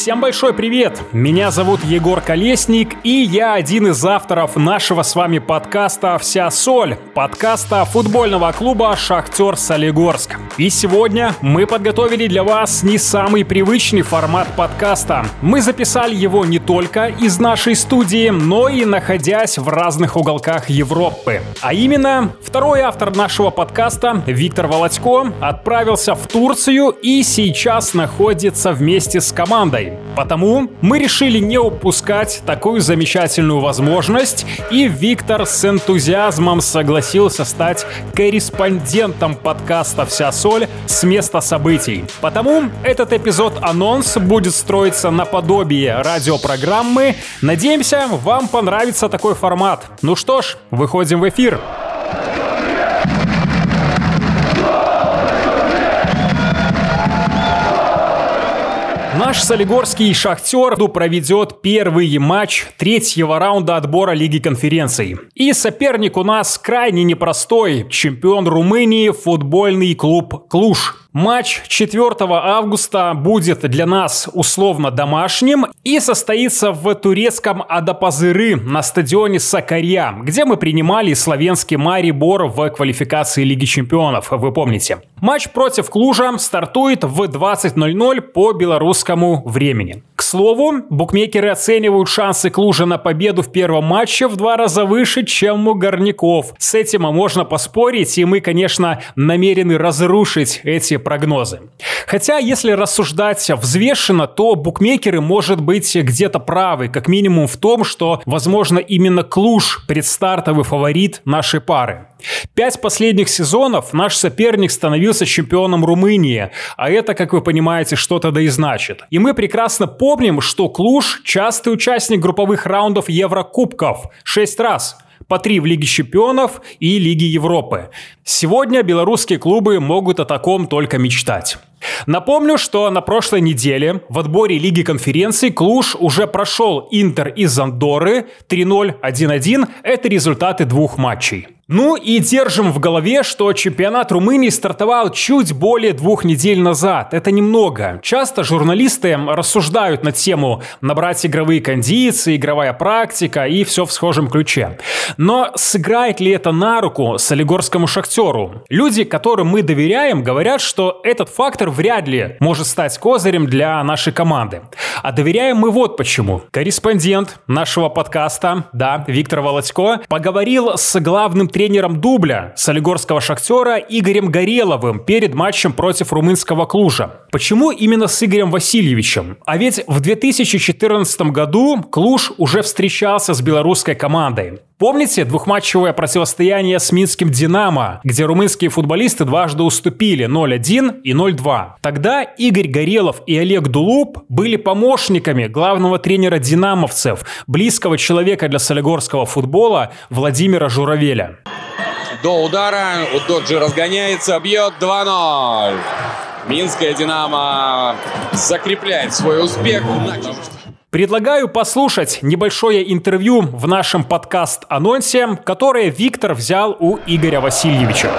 Всем большой привет! Меня зовут Егор Колесник, и я один из авторов нашего с вами подкаста «Вся соль», подкаста футбольного клуба «Шахтер Солигорск». И сегодня мы подготовили для вас не самый привычный формат подкаста. Мы записали его не только из нашей студии, но и находясь в разных уголках Европы. А именно, второй автор нашего подкаста, Виктор Володько, отправился в Турцию и сейчас находится вместе с командой. Потому мы решили не упускать такую замечательную возможность, и Виктор с энтузиазмом согласился стать корреспондентом подкаста «Вся соль» с места событий. Потому этот эпизод-анонс будет строиться наподобие радиопрограммы. Надеемся, вам понравится такой формат. Ну что ж, выходим в эфир. Наш солигорский «Шахтер» проведет первый матч третьего раунда отбора Лиги конференций. И соперник у нас крайне непростой – чемпион Румынии футбольный клуб «Клуш». Матч 4 августа будет для нас условно домашним и состоится в турецком Адапазыры на стадионе Сакарья, где мы принимали славянский Марибор в квалификации Лиги Чемпионов, вы помните. Матч против Клужа стартует в 20.00 по белорусскому времени. К слову, букмекеры оценивают шансы Клужа на победу в первом матче в два раза выше, чем у Горняков. С этим можно поспорить, и мы, конечно, намерены разрушить эти прогнозы. Хотя, если рассуждать взвешенно, то букмекеры, может быть, где-то правы, как минимум в том, что, возможно, именно Клуж предстартовый фаворит нашей пары. Пять последних сезонов наш соперник становился чемпионом Румынии, а это, как вы понимаете, что-то да и значит. И мы прекрасно помним, что Клуж – частый участник групповых раундов Еврокубков шесть раз – по три в Лиге Чемпионов и Лиге Европы. Сегодня белорусские клубы могут о таком только мечтать. Напомню, что на прошлой неделе в отборе Лиги конференций Клуш уже прошел Интер из Андоры 3-0, 1-1. Это результаты двух матчей. Ну и держим в голове, что чемпионат Румынии стартовал чуть более двух недель назад. Это немного. Часто журналисты рассуждают на тему набрать игровые кондиции, игровая практика и все в схожем ключе. Но сыграет ли это на руку солигорскому шахтеру? Люди, которым мы доверяем, говорят, что этот фактор вряд ли может стать козырем для нашей команды. А доверяем мы вот почему. Корреспондент нашего подкаста, да, Виктор Володько, поговорил с главным тренером дубля солигорского шахтера Игорем Гореловым перед матчем против румынского Клужа. Почему именно с Игорем Васильевичем? А ведь в 2014 году Клуж уже встречался с белорусской командой. Помните двухматчевое противостояние с Минским «Динамо», где румынские футболисты дважды уступили 0-1 и 0-2? Тогда Игорь Горелов и Олег Дулуп были помощниками главного тренера «Динамовцев», близкого человека для солигорского футбола Владимира Журавеля. До удара Удоджи разгоняется, бьет 2-0. Минская «Динамо» закрепляет свой успех. Предлагаю послушать небольшое интервью в нашем подкаст-анонсе, которое Виктор взял у Игоря Васильевича.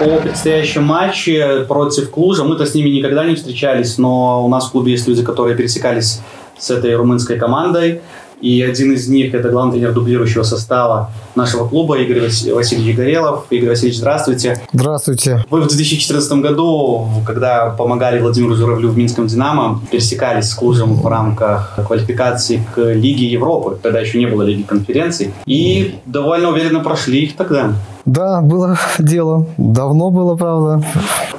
О предстоящем матче против Клужа. Мы-то с ними никогда не встречались, но у нас в клубе есть люди, которые пересекались с этой румынской командой. И один из них – это главный тренер дублирующего состава нашего клуба Игорь Васильевич Горелов. Игорь Васильевич, здравствуйте. Здравствуйте. Вы в 2014 году, когда помогали Владимиру Журавлю в Минском «Динамо», пересекались с Клужем в рамках квалификации к Лиге Европы. Тогда еще не было Лиги конференций. И довольно уверенно прошли их тогда. Да, было дело. Давно было, правда.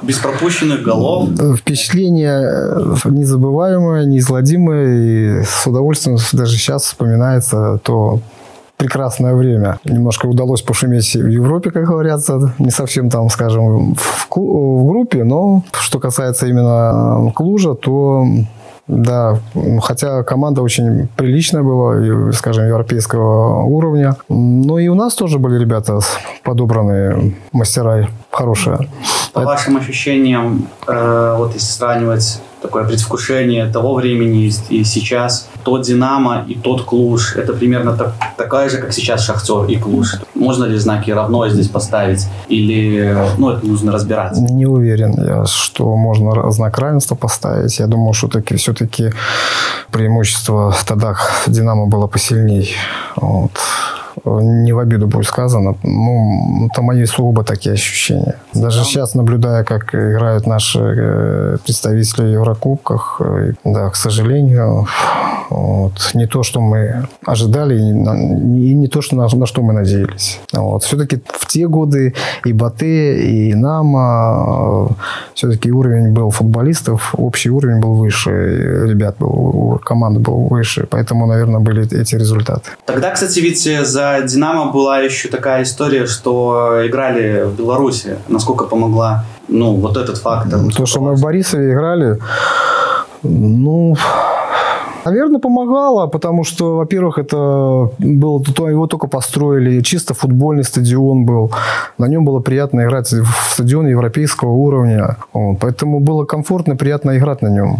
Без пропущенных голов. Впечатление незабываемое, неизгладимое. И с удовольствием даже сейчас вспоминается то прекрасное время. Немножко удалось пошуметь в Европе, как говорится. Не совсем там, скажем, в, в группе, но что касается именно Клужа, то да, хотя команда очень приличная была, скажем, европейского уровня. Но и у нас тоже были ребята подобранные мастера хорошие. По вашим ощущениям, э, вот если сравнивать такое предвкушение того времени и сейчас. Тот «Динамо» и тот «Клуж» — это примерно так, такая же, как сейчас «Шахтер» и «Клуж». Можно ли знаки равно здесь поставить? Или ну, это нужно разбираться? Не уверен я, что можно знак равенства поставить. Я думаю, что таки, все-таки преимущество тогда «Динамо» было посильней. Вот не в обиду будет сказано, ну, это мои сугубо такие ощущения. Даже сейчас, наблюдая, как играют наши э, представители в Еврокубках, э, да, к сожалению, вот, не то, что мы ожидали, и не то, что на, на что мы надеялись. Вот. Все-таки в те годы и Батэ, и Нама, э, все-таки уровень был футболистов, общий уровень был выше, ребят был, команда был выше, поэтому, наверное, были эти результаты. Тогда, кстати, ведь за «Динамо» была еще такая история, что играли в Беларуси. Насколько помогла ну, вот этот фактор? То, что мы в Борисове играли, ну, Наверное, помогало, потому что, во-первых, это было, то его только построили, чисто футбольный стадион был. На нем было приятно играть в стадион европейского уровня. Вот, поэтому было комфортно, приятно играть на нем.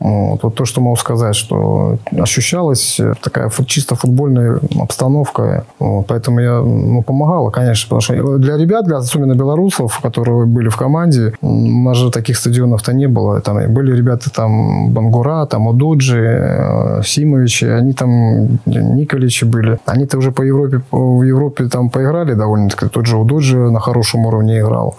Вот, то, что могу сказать, что ощущалась такая чисто футбольная обстановка. Вот, поэтому я ну, помогала, конечно. Потому что для ребят, для особенно белорусов, которые были в команде, у нас же таких стадионов-то не было. Там были ребята там Бангура, там Удуджи, э, Симовичи, они там Николичи были. Они-то уже по Европе, в Европе там поиграли довольно-таки. Тот же Удуджи на хорошем уровне играл.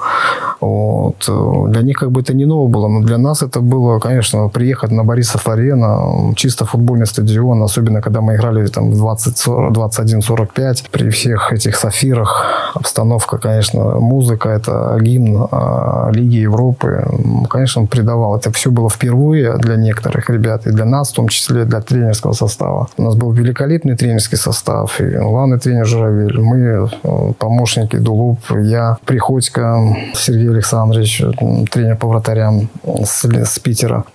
Вот. Для них как бы это не ново было, но для нас это было, конечно, приехать на Борисов арена, чисто футбольный стадион, особенно когда мы играли там в 21-45 при всех этих сафирах. Обстановка, конечно, музыка, это гимн а, Лиги Европы. Конечно, придавал. Это все было впервые для некоторых ребят, и для нас, в том числе для тренерского состава. У нас был великолепный тренерский состав, и главный тренер Журавель, мы, э, помощники Дулуп, я, Приходько, Сергей Александрович, тренер по вратарям с, с Питера.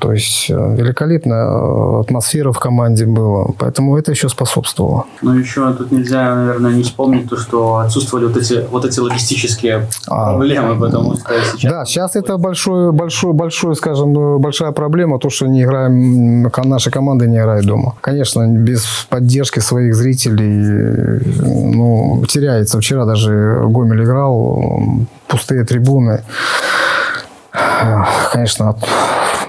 То есть э, великолепная э, атмосфера в команде была. Поэтому это еще способствовало. Ну, еще тут нельзя, наверное, не вспомнить то, что отсутствовали вот эти, вот эти логистические а, проблемы, потому что сейчас... Да, сейчас это большой, большой, большой, скажем, ну, большая проблема, то, что не играем, наша команда не играет дома. Конечно, без поддержки своих зрителей, ну, теряется. Вчера даже Гомель играл, пустые трибуны. Конечно,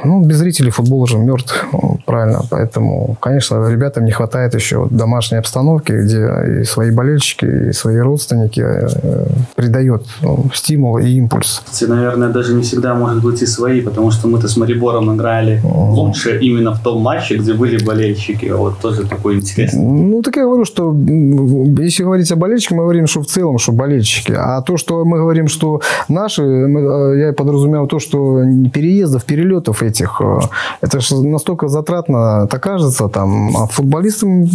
ну, без зрителей футбол уже мертв, правильно. Поэтому, конечно, ребятам не хватает еще домашней обстановки, где и свои болельщики, и свои родственники э, придает ну, стимул и импульс. Наверное, даже не всегда может быть и свои, потому что мы-то с Марибором играли mm. лучше именно в том матче, где были болельщики. Вот тоже такой интересный. Ну, так я говорю, что если говорить о болельщиках, мы говорим, что в целом, что болельщики. А то, что мы говорим, что наши, э, я подразумеваю то, что переездов, перелетов этих. Э, это же настолько затратно, так кажется, там. А футболистам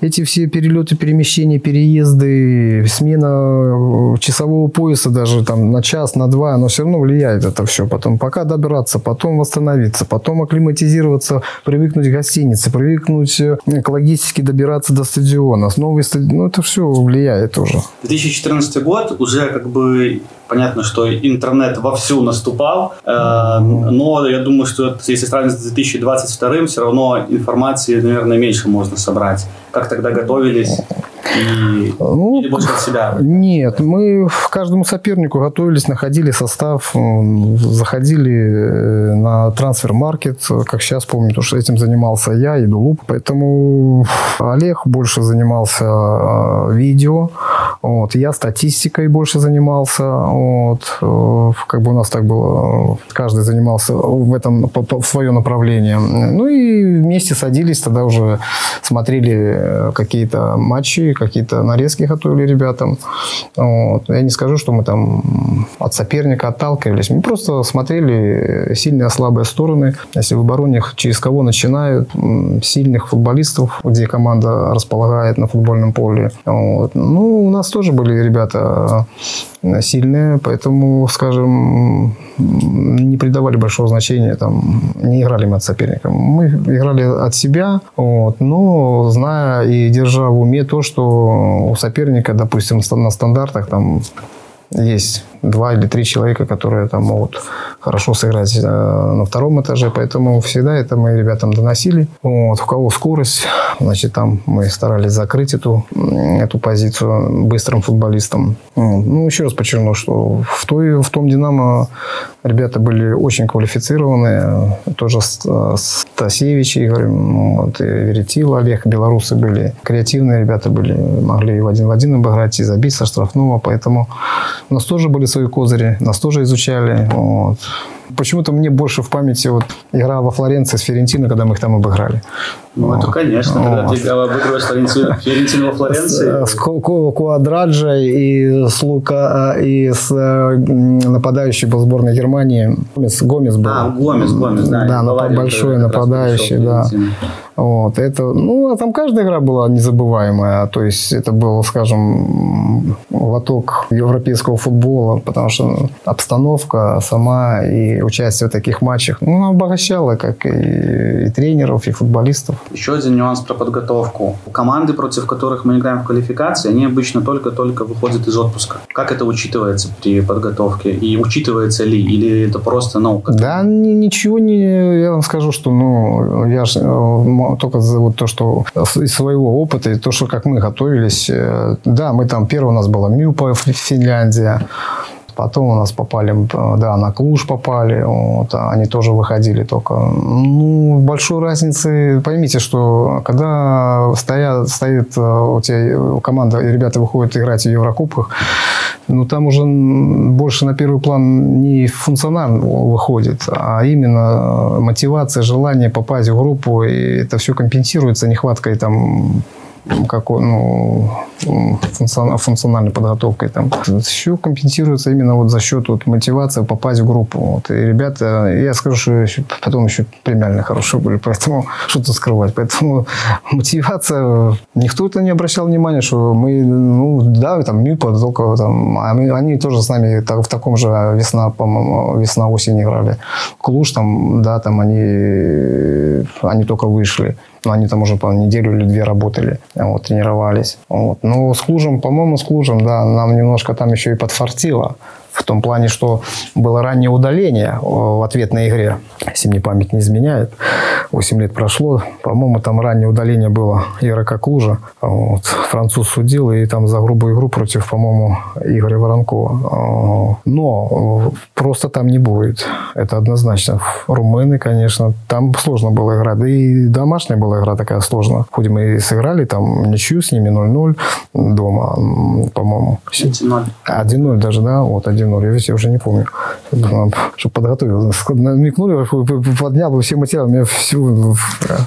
эти все перелеты, перемещения, переезды, смена э, часового пояса даже там на час, на два, но все равно влияет это все. Потом пока добираться, потом восстановиться, потом акклиматизироваться, привыкнуть к гостинице, привыкнуть э, к логистике добираться до стадиона. Новый стадион, ну это все влияет уже. 2014 год уже как бы Понятно, что интернет вовсю наступал, э, но я думаю, что если сравнивать с 2022, все равно информации, наверное, меньше можно собрать. Как тогда готовились? И, ну, или больше от себя? Нет, мы к каждому сопернику готовились, находили состав, заходили э, на трансфер-маркет, как сейчас помню, потому что этим занимался я и Дулуп. Поэтому Олег больше занимался э, видео, вот, я статистикой больше занимался, вот, э, как бы у нас так было, каждый занимался в этом в свое направление. Ну и вместе садились, тогда уже смотрели какие-то матчи, какие-то нарезки готовили ребятам. Вот. Я не скажу, что мы там от соперника отталкивались. Мы просто смотрели сильные и слабые стороны. Если в обороне через кого начинают, сильных футболистов, где команда располагает на футбольном поле. Вот. Ну, у нас тоже были ребята сильные, поэтому, скажем, не придавали большого значения, там, не играли мы от соперника. Мы играли от себя, вот, но зная и держа в уме то, что у соперника, допустим, на стандартах там есть два или три человека, которые там могут хорошо сыграть э, на втором этаже, поэтому всегда это мы ребятам доносили. Вот, у кого скорость, значит, там мы старались закрыть эту, эту позицию быстрым футболистам. Ну, еще раз подчеркну, что в, той, в том «Динамо» ребята были очень квалифицированные. Тоже Стасевич Игорь, вот, и Веретил Олег, белорусы были. Креативные ребята были, могли и в один в один обыграть, и забить со штрафного. Поэтому у нас тоже были свои козыри, нас тоже изучали. Вот. Почему-то мне больше в памяти вот игра во Флоренции с Ферентино, когда мы их там обыграли. Ну, это, конечно. Когда ты обыгрываешь Ферентино во Флоренции. С Куадраджа и с Лука, и с э, нападающий был сборной Германии. Гомес, Гомес был. А, Гомес, Гомес, да. Да, большой нападающий, да. Вот, это, ну, а там каждая игра была незабываемая. То есть это был, скажем, лоток европейского футбола, потому что обстановка сама и участие в таких матчах, ну, обогащала как и, и тренеров, и футболистов. Еще один нюанс про подготовку. Команды, против которых мы играем в квалификации, они обычно только-только выходят из отпуска. Как это учитывается при подготовке? И учитывается ли? Или это просто, ну... Как... Да, ничего не... Я вам скажу, что, ну, я же э, только за вот то, что из своего опыта, и то, что как мы готовились. Э, да, мы там, первый у нас была Мюпа, Финляндия. Потом у нас попали, да, на Клуж попали, вот, они тоже выходили только. Ну, большой разницы, поймите, что когда стоят, стоит э, у тебя команда, и ребята выходят играть в Еврокубках, ну, там уже больше на первый план не функционально выходит, а именно мотивация, желание попасть в группу, и это все компенсируется нехваткой там как, ну, функциональной подготовкой. Там. Все компенсируется именно вот за счет вот, мотивации попасть в группу. Вот. И ребята, я скажу, что еще, потом еще премиальные хорошие были, поэтому что тут скрывать. Поэтому мотивация, никто это не обращал внимания, что мы, ну да, там МИПа только там, а мы, они тоже с нами так, в таком же весна, по-моему, весна-осень играли. Клуш там, да, там они, они только вышли. Но они там уже по неделю или две работали, вот, тренировались. Вот. Ну, с Клужем, по-моему, с Клужем, да, нам немножко там еще и подфартило. В том плане, что было раннее удаление в ответной игре, если мне память не изменяет. 8 лет прошло. По-моему, там раннее удаление было игрока Клужа. Вот. Француз судил, и там за грубую игру против, по-моему, Игоря Воронкова. Но просто там не будет. Это однозначно. Румыны, конечно, там сложно было играть. Да и домашняя была игра такая сложная. Хоть мы и сыграли там ничью с ними 0-0 дома, по-моему. 1-0. 1-0 даже, да? Вот 1-0. Я, я уже не помню. Чтобы подготовил. Намекнули, поднял бы все материалы. У меня все,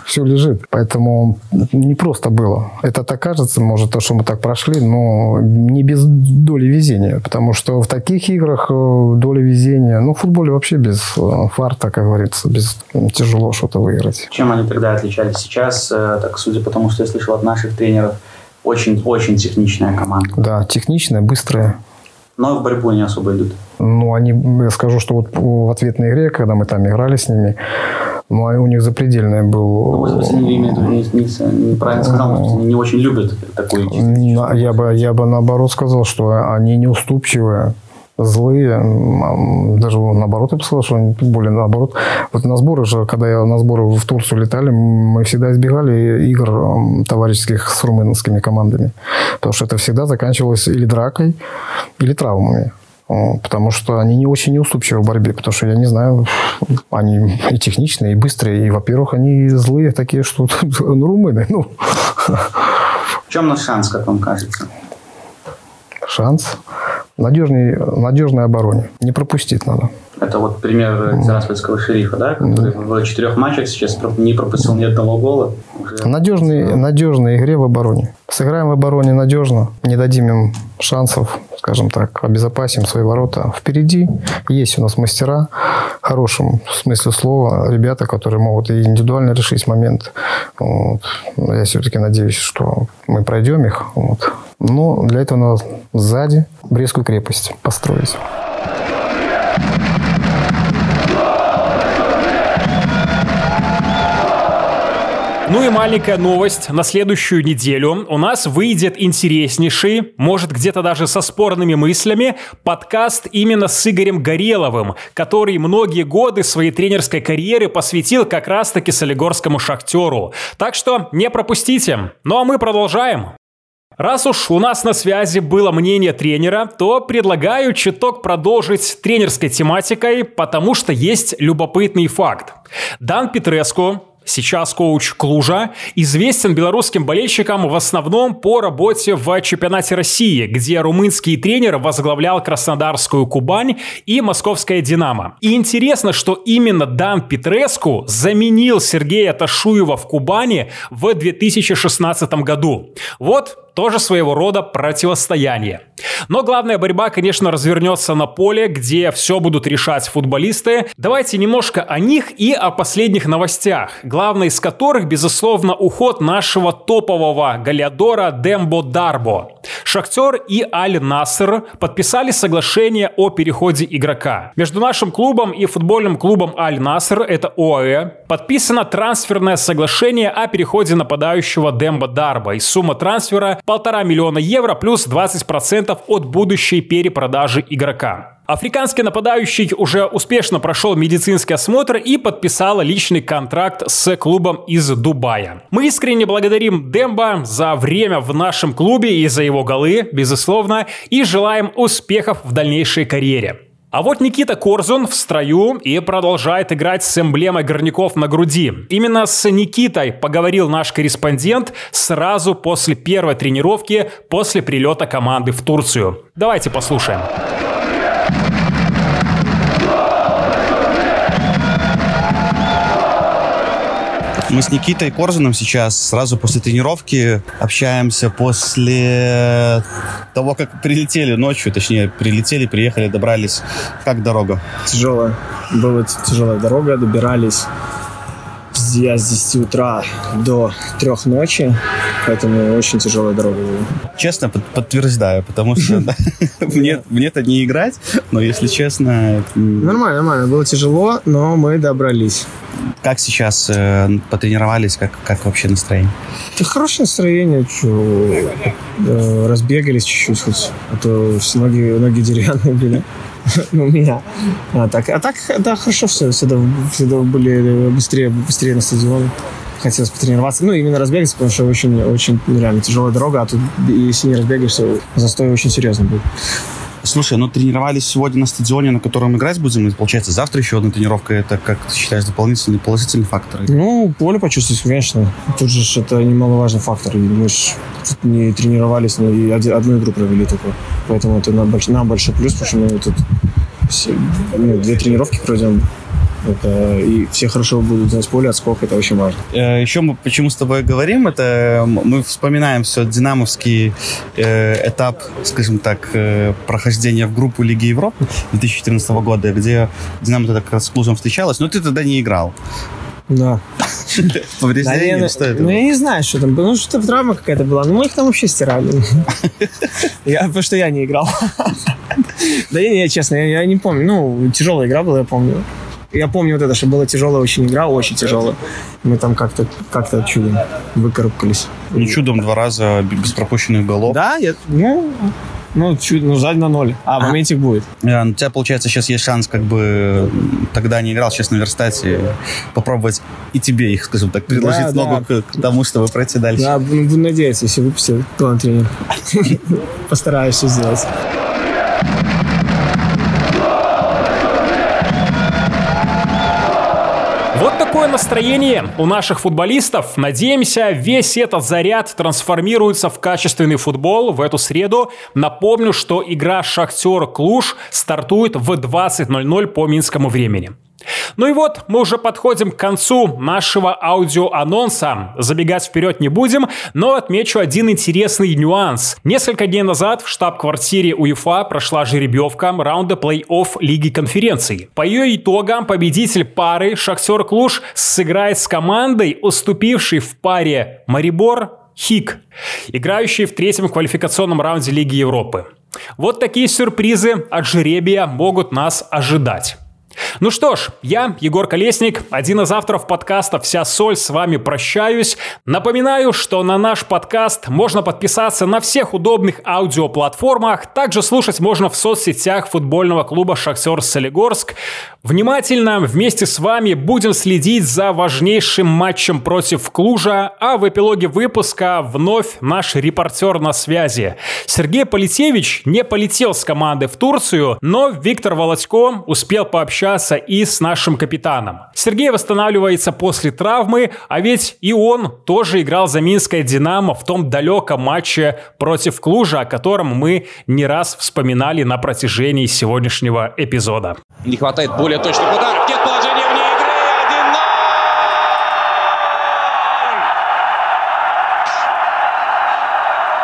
все лежит. Поэтому не просто было. Это так кажется, может, то, что мы так прошли, но не без доли везения. Потому что в таких играх э, доля везения, ну, в футболе вообще без э, фарта, как говорится, без тяжело что-то выиграть. Чем они тогда отличались? Сейчас, э, так судя по тому, что я слышал от наших тренеров, очень-очень техничная команда. Да, техничная, быстрая. Но в борьбу не особо идут. Ну, они, я скажу, что вот в ответной игре, когда мы там играли с ними, ну, у них запредельное был... Ну, в не, не, неправильно сказал, что они не очень любят такую Я бы, я бы наоборот сказал, что они неуступчивые злые, даже наоборот, я бы сказал, что они более наоборот. Вот на сборы же, когда я на сборы в Турцию летали, мы всегда избегали игр товарищеских с румынскими командами, потому что это всегда заканчивалось или дракой, или травмами. Потому что они не очень неуступчивы в борьбе, потому что, я не знаю, они и техничные, и быстрые, и, во-первых, они злые такие, что ну, румыны. Ну. В чем наш шанс, как вам кажется? Шанс? надежной, надежной обороне. Не пропустить надо. Это вот пример тираспольского шерифа, да, который в четырех матчах сейчас не пропустил ни одного гола. Уже... Надежной, надежной игре в обороне. Сыграем в обороне надежно, не дадим им шансов, скажем так, обезопасим свои ворота. Впереди есть у нас мастера, в хорошем смысле слова, ребята, которые могут и индивидуально решить момент. Вот. Я все-таки надеюсь, что мы пройдем их. Вот. Но для этого надо сзади Брестскую крепость построить. Ну и маленькая новость. На следующую неделю у нас выйдет интереснейший, может где-то даже со спорными мыслями, подкаст именно с Игорем Гореловым, который многие годы своей тренерской карьеры посвятил как раз-таки солигорскому шахтеру. Так что не пропустите. Ну а мы продолжаем. Раз уж у нас на связи было мнение тренера, то предлагаю чуток продолжить тренерской тематикой, потому что есть любопытный факт. Дан Петреску, сейчас коуч Клужа, известен белорусским болельщикам в основном по работе в чемпионате России, где румынский тренер возглавлял Краснодарскую Кубань и Московская Динамо. И интересно, что именно Дан Петреску заменил Сергея Ташуева в Кубани в 2016 году. Вот тоже своего рода противостояние. Но главная борьба, конечно, развернется на поле, где все будут решать футболисты. Давайте немножко о них и о последних новостях, главной из которых, безусловно, уход нашего топового галиадора Дембо Дарбо. Шахтер и Аль Наср подписали соглашение о переходе игрока. Между нашим клубом и футбольным клубом Аль Наср, это ОАЭ, подписано трансферное соглашение о переходе нападающего Дембо Дарба. И сумма трансфера полтора миллиона евро плюс 20% от будущей перепродажи игрока. Африканский нападающий уже успешно прошел медицинский осмотр и подписал личный контракт с клубом из Дубая. Мы искренне благодарим Демба за время в нашем клубе и за его голы, безусловно, и желаем успехов в дальнейшей карьере. А вот Никита Корзун в строю и продолжает играть с эмблемой горняков на груди. Именно с Никитой поговорил наш корреспондент сразу после первой тренировки, после прилета команды в Турцию. Давайте послушаем. Мы с Никитой Корзуном сейчас сразу после тренировки общаемся после того, как прилетели ночью, точнее, прилетели, приехали, добрались. Как дорога? Тяжелая. Была тяжелая дорога, добирались я с 10 утра до 3 ночи, поэтому очень тяжелая дорога была. Честно, под, подтверждаю, потому что мне, мне-то не играть, но если честно... Нормально, нормально. Было тяжело, но мы добрались. Как сейчас э, потренировались, как, как вообще настроение? Да хорошее настроение, что, э, разбегались чуть-чуть, хоть, а то все ноги, ноги деревянные были. у меня. А так, а так, да, хорошо все. Всегда, всегда были быстрее, быстрее на стадион. Хотелось потренироваться. Ну, именно разбегаться, потому что очень, очень ну, реально тяжелая дорога, а тут, если не разбегаешься, застой очень серьезно будет. Слушай, ну тренировались сегодня на стадионе, на котором играть будем, и получается завтра еще одна тренировка. Это, как ты считаешь, дополнительный положительный фактор? Ну, поле почувствовать, конечно. Тут же это немаловажный фактор. Мы же не тренировались, и одну игру провели только. Поэтому это нам большой плюс, потому что мы тут все, ну, две тренировки пройдем это, и все хорошо будут знать поле, отскок, это очень важно. Э, Еще мы почему с тобой говорим, это мы вспоминаем все динамовский э, этап, скажем так, э, прохождения в группу Лиги Европы 2014 года, где Динамо тогда как раз с Клузом встречалась, но ты тогда не играл. Да. Повреждение, что это? Ну, я не знаю, что там было. Ну, что-то травма какая-то была. Ну, мы их там вообще стирали. Я, потому что я не играл. Да я, честно, я, я не помню. Ну, тяжелая игра была, я помню. Я помню вот это, что была тяжелая очень игра, очень тяжелая. Мы там как-то как чудом выкарабкались. Не чудом два раза без пропущенных голов. Да, я, ну, ну, чуть, ну, сзади на ноль. А, а. моментик будет. А, у тебя, получается, сейчас есть шанс, как бы, тогда не играл, сейчас наверстать и попробовать и тебе их, скажем так, предложить да, ногу да. К, к тому, чтобы пройти дальше. Да, буду надеяться, если выпустят план тренер. Постараюсь все сделать. Вот такое настроение у наших футболистов. Надеемся, весь этот заряд трансформируется в качественный футбол в эту среду. Напомню, что игра «Шахтер Клуж» стартует в 20.00 по минскому времени. Ну и вот, мы уже подходим к концу нашего аудиоанонса. Забегать вперед не будем, но отмечу один интересный нюанс. Несколько дней назад в штаб-квартире УЕФА прошла жеребьевка раунда плей-офф Лиги конференций. По ее итогам победитель пары Шахтер Клуш сыграет с командой, уступившей в паре Марибор Хик, играющий в третьем квалификационном раунде Лиги Европы. Вот такие сюрпризы от жеребия могут нас ожидать. Ну что ж, я, Егор Колесник, один из авторов подкаста «Вся соль» с вами прощаюсь. Напоминаю, что на наш подкаст можно подписаться на всех удобных аудиоплатформах. Также слушать можно в соцсетях футбольного клуба «Шахтер Солигорск». Внимательно вместе с вами будем следить за важнейшим матчем против Клужа, а в эпилоге выпуска вновь наш репортер на связи. Сергей Полетевич не полетел с команды в Турцию, но Виктор Володько успел пообщаться и с нашим капитаном. Сергей восстанавливается после травмы, а ведь и он тоже играл за Минское Динамо в том далеком матче против Клужа, о котором мы не раз вспоминали на протяжении сегодняшнего эпизода. Не хватает более точных ударов. Нет положения вне игры. 1-0.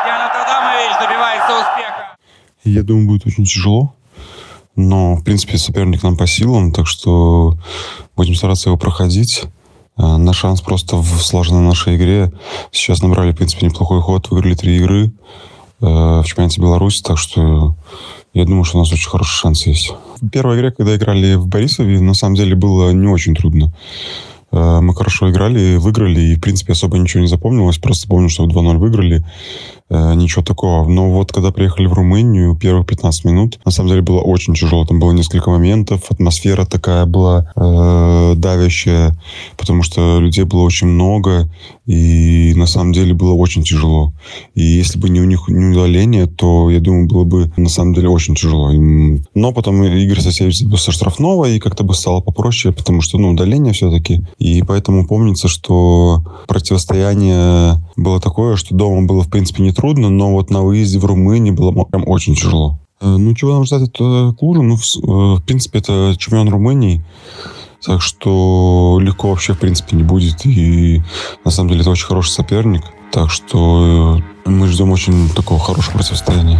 Ян Адамович добивается успеха. Я думаю, будет очень тяжело. Но, в принципе, соперник нам по силам, так что будем стараться его проходить. Э, на шанс просто в сложной нашей игре. Сейчас набрали, в принципе, неплохой ход, выиграли три игры э, в чемпионате Беларуси, так что я думаю, что у нас очень хороший шанс есть. В первой игре, когда играли в Борисове, на самом деле было не очень трудно. Э, мы хорошо играли, выиграли, и, в принципе, особо ничего не запомнилось. Просто помню, что 2-0 выиграли. Э, ничего такого. Но вот когда приехали в Румынию, первых 15 минут, на самом деле было очень тяжело. Там было несколько моментов, атмосфера такая была э, давящая, потому что людей было очень много, и на самом деле было очень тяжело. И если бы не у них не удаление, то, я думаю, было бы на самом деле очень тяжело. Но потом Игорь Сосевич со штрафного, и как-то бы стало попроще, потому что, ну, удаление все-таки. И поэтому помнится, что противостояние было такое, что дома было, в принципе, не трудно, но вот на выезде в Румынии было прям очень тяжело. Э, ну, чего нам ждать от Клужа? Ну, в, э, в принципе, это чемпион Румынии. Так что легко вообще, в принципе, не будет. И на самом деле это очень хороший соперник. Так что э, мы ждем очень такого хорошего противостояния.